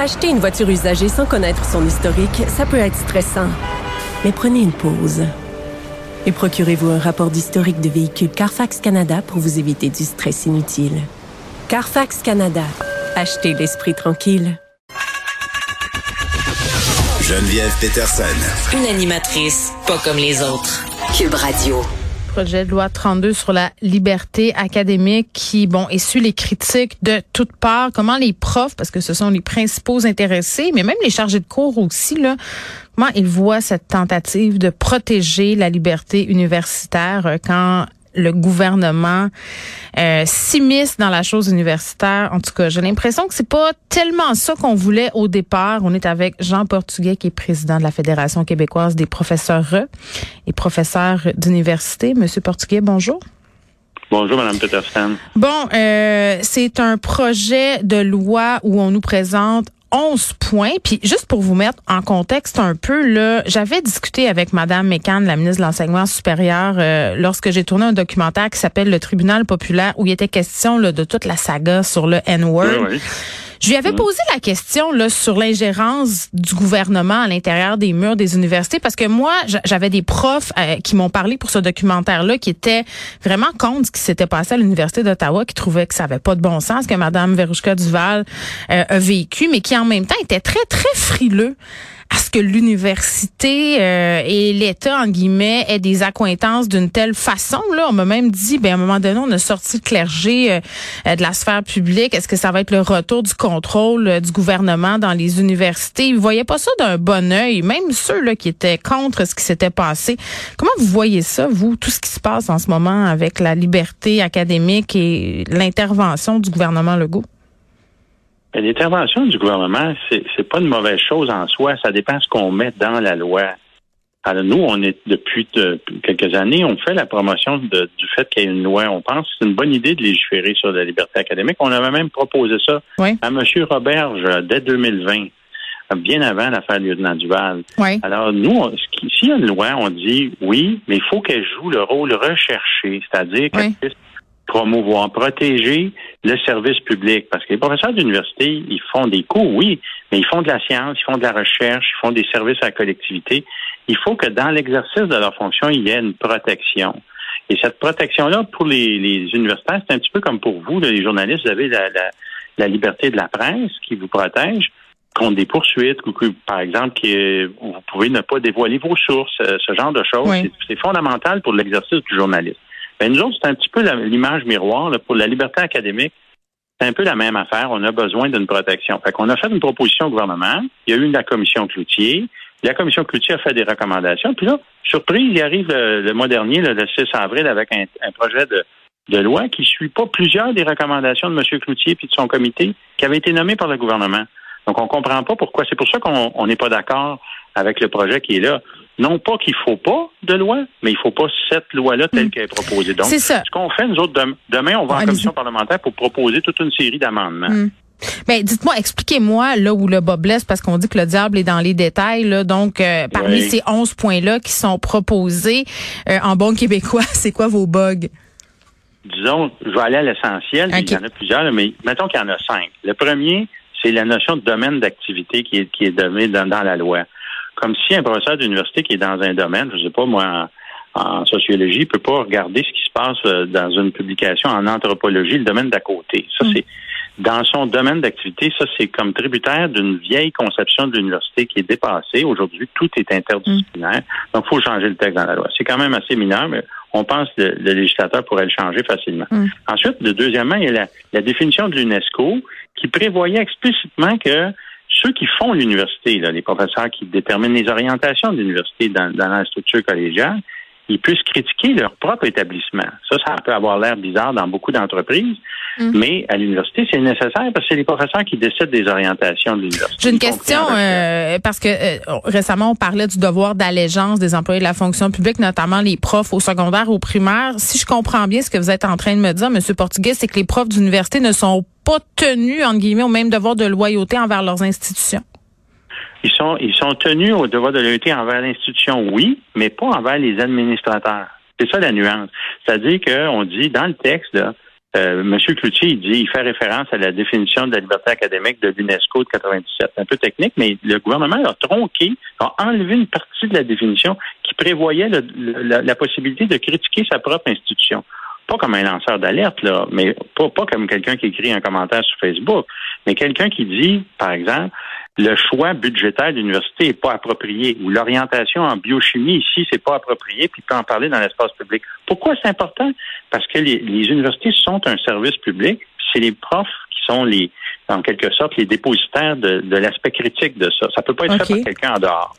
Acheter une voiture usagée sans connaître son historique, ça peut être stressant. Mais prenez une pause. Et procurez-vous un rapport d'historique de véhicule Carfax Canada pour vous éviter du stress inutile. Carfax Canada. Achetez l'esprit tranquille. Geneviève Peterson. Une animatrice pas comme les autres. Cube Radio projet de loi 32 sur la liberté académique qui, bon, essuie les critiques de toutes parts. Comment les profs, parce que ce sont les principaux intéressés, mais même les chargés de cours aussi, là, comment ils voient cette tentative de protéger la liberté universitaire euh, quand le gouvernement euh, s'immisce dans la chose universitaire. En tout cas, j'ai l'impression que c'est pas tellement ça qu'on voulait au départ. On est avec Jean Portugais, qui est président de la Fédération québécoise des professeurs et professeurs d'université. Monsieur Portugais, bonjour. Bonjour, Mme Peterson. Bon, euh, c'est un projet de loi où on nous présente 11 points. Puis juste pour vous mettre en contexte un peu, là, j'avais discuté avec Madame Mécan, la ministre de l'Enseignement supérieur, euh, lorsque j'ai tourné un documentaire qui s'appelle Le Tribunal populaire, où il était question là, de toute la saga sur le N-word. Je lui avais mm. posé la question là, sur l'ingérence du gouvernement à l'intérieur des murs des universités parce que moi, j'avais des profs euh, qui m'ont parlé pour ce documentaire-là qui étaient vraiment contre ce qui s'était passé à l'Université d'Ottawa, qui trouvaient que ça avait pas de bon sens, que Mme Verouchka Duval euh, a vécu, mais qui en même temps étaient très, très frileux à ce que l'université euh, et l'État, en guillemets, aient des accointances d'une telle façon. Là, on m'a même dit, ben, à un moment donné, on a sorti le clergé euh, euh, de la sphère publique. Est-ce que ça va être le retour du contrôle du gouvernement dans les universités? Ils voyaient pas ça d'un bon œil, même ceux là, qui étaient contre ce qui s'était passé. Comment vous voyez ça, vous, tout ce qui se passe en ce moment avec la liberté académique et l'intervention du gouvernement Legault? L'intervention du gouvernement, c'est c'est pas une mauvaise chose en soi. Ça dépend de ce qu'on met dans la loi. Alors nous, on est depuis quelques années, on fait la promotion de, du fait qu'il y ait une loi. On pense que c'est une bonne idée de légiférer sur la liberté académique. On avait même proposé ça à M. Roberge dès 2020 bien avant l'affaire Lieutenant-Duval. Oui. Alors, nous, s'il y a une loi, on dit oui, mais il faut qu'elle joue le rôle recherché, c'est-à-dire qu'elle puisse promouvoir, protéger le service public. Parce que les professeurs d'université, ils font des cours, oui, mais ils font de la science, ils font de la recherche, ils font des services à la collectivité. Il faut que dans l'exercice de leur fonction, il y ait une protection. Et cette protection-là, pour les, universitaires, c'est un petit peu comme pour vous, les journalistes, vous avez la, liberté de la presse qui vous protège contre des poursuites, ou que, par exemple, que vous pouvez ne pas dévoiler vos sources, euh, ce genre de choses. C'est fondamental pour l'exercice du journalisme. Ben, nous autres, c'est un petit peu l'image miroir pour la liberté académique. C'est un peu la même affaire. On a besoin d'une protection. Fait qu'on a fait une proposition au gouvernement. Il y a eu la commission Cloutier. La commission Cloutier a fait des recommandations. Puis là, surprise, il arrive le, mois dernier, le 6 avril, avec un, projet de, loi qui ne suit pas plusieurs des recommandations de M. Cloutier et de son comité qui avaient été nommés par le gouvernement. Donc, on ne comprend pas pourquoi. C'est pour ça qu'on n'est pas d'accord avec le projet qui est là. Non pas qu'il ne faut pas de loi, mais il ne faut pas cette loi-là telle hmm. qu'elle est proposée. Donc, ce qu'on fait, nous autres, demain, on va en commission parlementaire pour proposer toute une série d'amendements. Hmm. Ben, dites-moi, expliquez-moi là où le bas blesse, parce qu'on dit que le diable est dans les détails. Là, donc, euh, parmi ces 11 points-là qui sont proposés euh, en bon québécois, c'est quoi vos bugs? Disons, je vais aller à l'essentiel. Il y en a plusieurs, mais mettons qu'il y en a cinq. Le premier, c'est la notion de domaine d'activité qui est, qui est donnée dans la loi comme si un professeur d'université qui est dans un domaine, je sais pas moi, en, sociologie, peut pas regarder ce qui se passe euh, dans une publication en anthropologie, le domaine d'à côté. Ça, mm. c'est dans son domaine d'activité, ça, c'est comme tributaire d'une vieille conception de l'université qui est dépassée. Aujourd'hui, tout est interdisciplinaire. Mm. Donc, il faut changer le texte dans la loi. C'est quand même assez mineur, mais on pense que le, législateur pourrait le changer facilement. Mm. Ensuite, deuxièmement, il y a la, la définition de l'UNESCO qui prévoyait explicitement que ceux qui font l'université, les professeurs qui déterminent les orientations de l'université dans, la structure collégiale, ils puissent critiquer leur propre établissement. Ça, ça peut avoir l'air bizarre dans beaucoup d'entreprises, mm. mais à l'université, c'est nécessaire parce que c'est les professeurs qui décident des orientations de l'université. J'ai une question euh, parce que euh, récemment, on parlait du devoir d'allégeance des employés de la fonction publique, notamment les profs au secondaire, au primaire. Si je comprends bien ce que vous êtes en train de me dire, M. Portugais, c'est que les profs d'université ne sont pas tenus, entre guillemets, au même devoir de loyauté envers leurs institutions? Ils sont, ils sont tenus au devoir de loyauté envers l'institution, oui, mais pas envers les administrateurs. C'est ça la nuance. C'est-à-dire qu'on dit dans le texte, euh, M. Cloutier, il dit, il fait référence à la définition de la liberté académique de l'UNESCO de 97. Un peu technique, mais le gouvernement a tronqué, a enlevé une partie de la définition qui prévoyait la, possibilité de critiquer sa propre institution. Pas comme un lanceur d'alerte, là, mais pas, pas comme quelqu'un qui écrit un commentaire sur Facebook, mais quelqu'un qui dit, par exemple, le choix budgétaire de l'université n'est pas approprié ou l'orientation en biochimie ici, c'est pas approprié, puis il peut en parler dans l'espace public. Pourquoi c'est important? Parce que les, universités sont un service public, c'est les profs qui sont les, en quelque sorte, les dépositaires de, l'aspect critique de ça. Ça peut pas être fait par quelqu'un en dehors.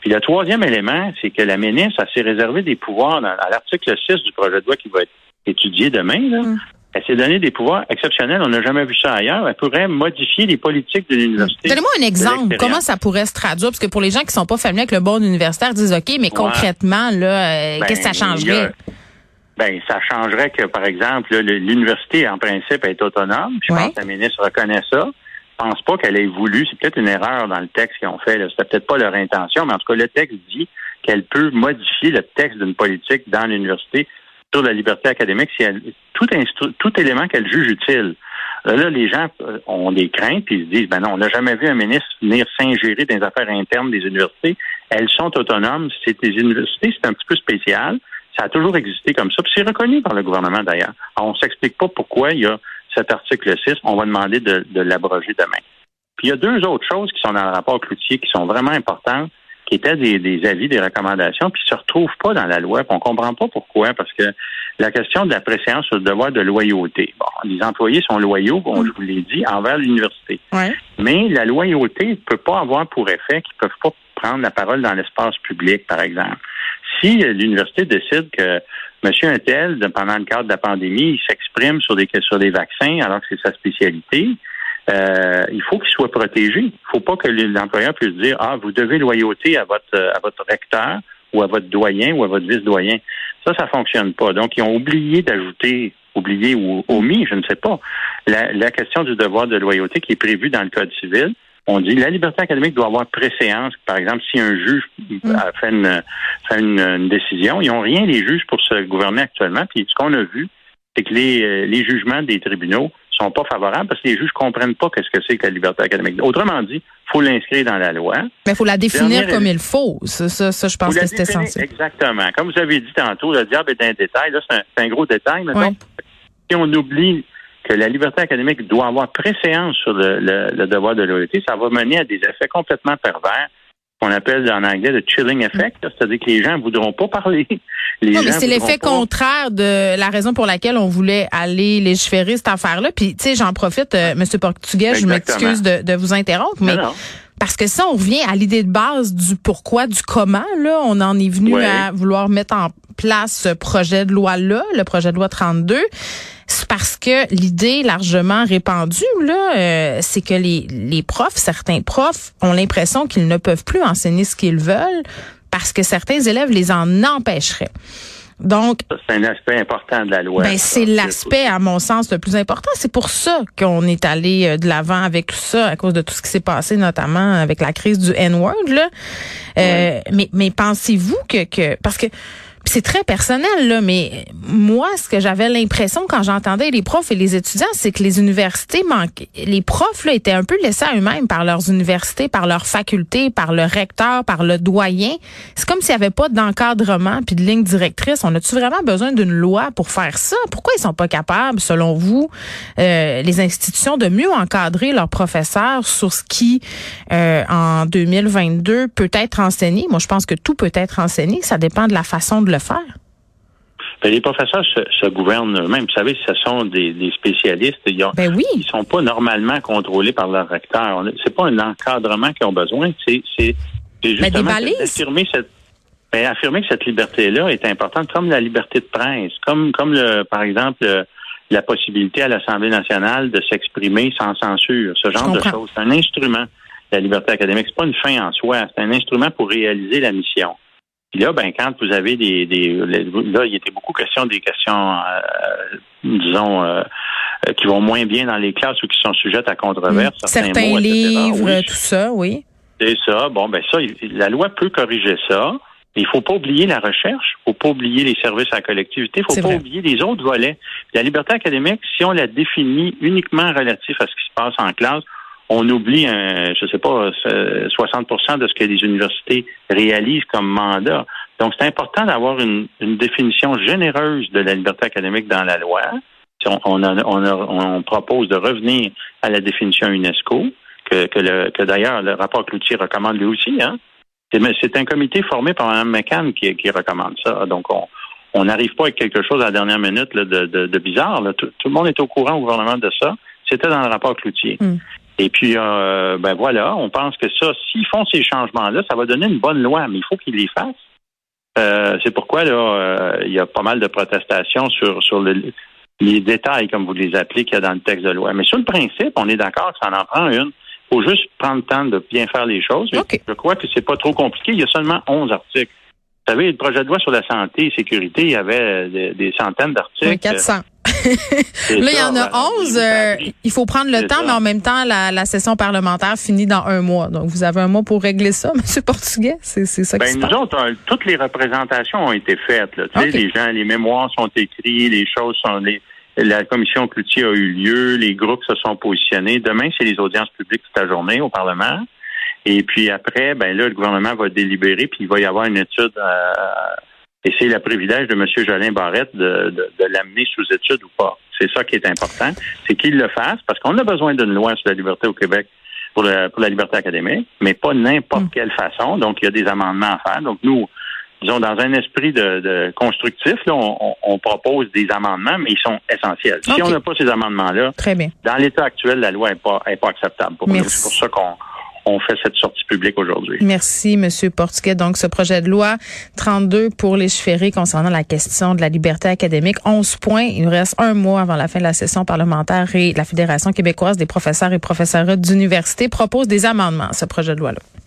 Puis le troisième élément, c'est que la ministre s'est réservé des pouvoirs à l'article 6 du projet de loi qui va être étudié demain, là, mm. Elle s'est donné des pouvoirs exceptionnels. On n'a jamais vu ça ailleurs. Elle pourrait modifier les politiques de l'université. Donnez-moi un exemple. Comment ça pourrait se traduire? Parce que pour les gens qui sont pas familiers avec le bon universitaire, disent OK, mais concrètement, là, euh, qu'est-ce que ça ben, changerait? ben, ça changerait que, par exemple, l'université, en principe, est autonome. Je pense que la ministre reconnaît ça. Je pense pas qu'elle ait voulu. C'est peut-être une erreur dans le texte qu'ils ont fait. C'était peut-être pas leur intention, mais en tout cas, le texte dit qu'elle peut modifier le texte d'une politique dans l'université sur la liberté académique si elle, tout, tout élément qu'elle juge utile. Là, les gens euh, ont des craintes puis ils se disent ben non, on n'a jamais vu un ministre venir s'ingérer dans les affaires internes des universités. Elles sont autonomes. C'est des universités, c'est un petit peu spécial. Ça a toujours existé comme ça. Puis c'est reconnu par le gouvernement d'ailleurs. On ne s'explique pas pourquoi il y a cet article 6. On va demander de, de l'abroger demain. Puis il y a deux autres choses qui sont dans le rapport Cloutier qui sont vraiment importantes qui étaient des, avis, des recommandations, puis se retrouvent pas dans la loi. On comprend pas pourquoi, parce que la question de la préséance sur le devoir de loyauté. Bon, les employés sont loyaux, bon, je vous l'ai dit, envers l'université. Mais la loyauté ne peut pas avoir pour effet qu'ils peuvent pas prendre la parole dans l'espace public, par exemple. Si l'université décide que M. Untel, pendant le cadre de la pandémie, il s'exprime sur des, sur des vaccins alors que c'est sa spécialité, euh, il faut qu'il soit protégé. Il ne faut pas que l'employeur puisse dire Ah, vous devez loyauté à votre à votre recteur ou à votre doyen ou à votre vice-doyen. Ça, ça fonctionne pas. Donc, ils ont oublié d'ajouter, oublié ou omis, je ne sais pas, la, la question du devoir de loyauté qui est prévu dans le Code civil. On dit la liberté académique doit avoir préséance. Par exemple, si un juge mm. a fait, une, fait une, décision, ils n'ont rien, les juges, pour se gouverner actuellement. Puis ce qu'on a vu, c'est que les, euh, les jugements des tribunaux sont pas favorables parce que les juges comprennent pas qu'est-ce que c'est que la liberté académique. Autrement dit, faut l'inscrire dans la loi. Mais il faut la définir comme il faut. Ça, ça, je pense que c'est essentiel. Exactement. Comme vous avez dit tantôt, le diable est un détail. Là, c'est un, gros détail. Mais si on oublie que la liberté académique doit avoir préséance sur le, le devoir de loyauté, ça va mener à des effets complètement pervers qu'on appelle en anglais le chilling effect, c'est-à-dire que les gens ne voudront pas parler. non, mais c'est l'effet contraire de la raison pour laquelle on voulait aller légiférer cette affaire-là. Puis, tu sais, j'en profite, euh, Monsieur Portugais, je m'excuse de, vous interrompre, mais parce que ça, on revient à l'idée de base du pourquoi, du comment. Là, on en est venu à vouloir mettre en place ce projet de loi-là, le projet de loi 32 c'est parce que l'idée largement répandue là, euh, c'est que les, les profs, certains profs, ont l'impression qu'ils ne peuvent plus enseigner ce qu'ils veulent parce que certains élèves les en empêcheraient. Donc, c'est un aspect important de la loi. Ben, c'est l'aspect, à mon sens, le plus important. C'est pour ça qu'on est allé euh, de l'avant avec tout ça, à cause de tout ce qui s'est passé, notamment avec la crise du N-word. Là. Euh, mais, mais pensez-vous que, que parce que c'est très personnel, là, mais moi, ce que j'avais l'impression quand j'entendais les profs et les étudiants, c'est que les universités manquaient. Les profs, là, étaient un peu laissés à eux-mêmes par leurs universités, par leurs facultés, par le recteur, par le doyen. C'est comme s'il n'y avait pas d'encadrement puis de ligne directrice. On a-tu vraiment besoin d'une loi pour faire ça? Pourquoi ils sont pas capables, selon vous, euh, les institutions, de mieux encadrer leurs professeurs sur ce qui, euh, en 2022, peut être enseigné? Moi, je pense que tout peut être enseigné. Ça dépend de la façon de le faire? Ben, les professeurs se, gouvernent eux-mêmes. Vous savez, ce sont des, spécialistes. Ils, ben ne sont pas normalement contrôlés par leur recteur. C'est pas un encadrement qu'ils ont besoin. C'est ben, justement d'affirmer cette ben, affirmer que cette liberté-là est importante, comme la liberté de presse, comme, comme le, par exemple, la possibilité à l'Assemblée nationale de s'exprimer sans censure, ce genre de choses. C'est un instrument, la liberté académique. C'est pas une fin en soi, c'est un instrument pour réaliser la mission. Puis là, ben, quand vous avez des, des là, il était beaucoup question des questions, euh, disons, euh, qui vont moins bien dans les classes ou qui sont sujettes à controverse. Mmh. Certains, livres, tout ça, oui. C'est ça. Bon, ben ça, la loi peut corriger ça. Il ne faut pas oublier la recherche, il ne faut pas oublier les services à la collectivité, il ne faut pas oublier les autres volets. La liberté académique, si on la définit uniquement relatif à ce qui se passe en classe, on oublie, je sais pas, 60% de ce que les universités réalisent comme mandat. Donc, c'est important d'avoir une, définition généreuse de la liberté académique dans la loi. On, propose de revenir à la définition UNESCO, que, que, d'ailleurs le rapport Cloutier recommande lui aussi. Hein? C'est un comité formé par Mme McCann qui, recommande ça. Donc, on n'arrive pas avec quelque chose à la dernière minute de, de, bizarre. Tout, le monde est au courant au gouvernement de ça. C'était dans le rapport Cloutier. Hmm. Et puis, euh, ben voilà, on pense que ça, s'ils font ces changements-là, ça va donner une bonne loi, mais il faut qu'ils les fassent. Euh, c'est pourquoi là, euh, il y a pas mal de protestations sur sur les détails, comme vous les appelez, qu'il y a dans le texte de loi. Mais sur le principe, on est d'accord que ça en prend une. Il faut juste prendre le temps de bien faire les choses. Je crois que c'est pas trop compliqué. Il y a seulement 11 articles. Vous savez, le projet de loi sur la santé et sécurité, il y avait des, centaines d'articles. Oui, 400. Là, il y en a 11. Euh, il faut prendre le temps, mais en même temps, la, session parlementaire finit dans un mois. Donc, vous avez un mois pour régler ça, M. Portugais. C'est ça ben, nous autres, euh, toutes les représentations ont été faites. Là. Les gens, les mémoires sont écrits, les choses sont... Les, la commission Cloutier a eu lieu, les groupes se sont positionnés. Demain, c'est les audiences publiques toute la journée au Parlement. Et puis après, ben là, le gouvernement va délibérer, puis il va y avoir une étude. Euh, et c'est le privilège de M. Jolin Barrette de, de, l'amener sous étude ou pas. C'est ça qui est important, c'est qu'il le fasse, parce qu'on a besoin d'une loi sur la liberté au Québec pour, pour la liberté académique, mais pas n'importe mm. quelle façon. Donc, il y a des amendements à faire. Donc, nous, disons, dans un esprit de, constructif, là, on, propose des amendements, mais ils sont essentiels. Si on n'a pas ces amendements-là, dans l'état actuel, la loi n'est pas, est pas acceptable pour nous. C'est pour ça qu'on on fait cette sortie publique aujourd'hui. Merci, Monsieur Portuguet. Donc, ce projet de loi 32 pour légiférer concernant la question de la liberté académique, 11 points. Il nous reste un mois avant la fin de la session parlementaire et la Fédération québécoise des professeurs et professeurs d'université propose des amendements à ce projet de loi-là.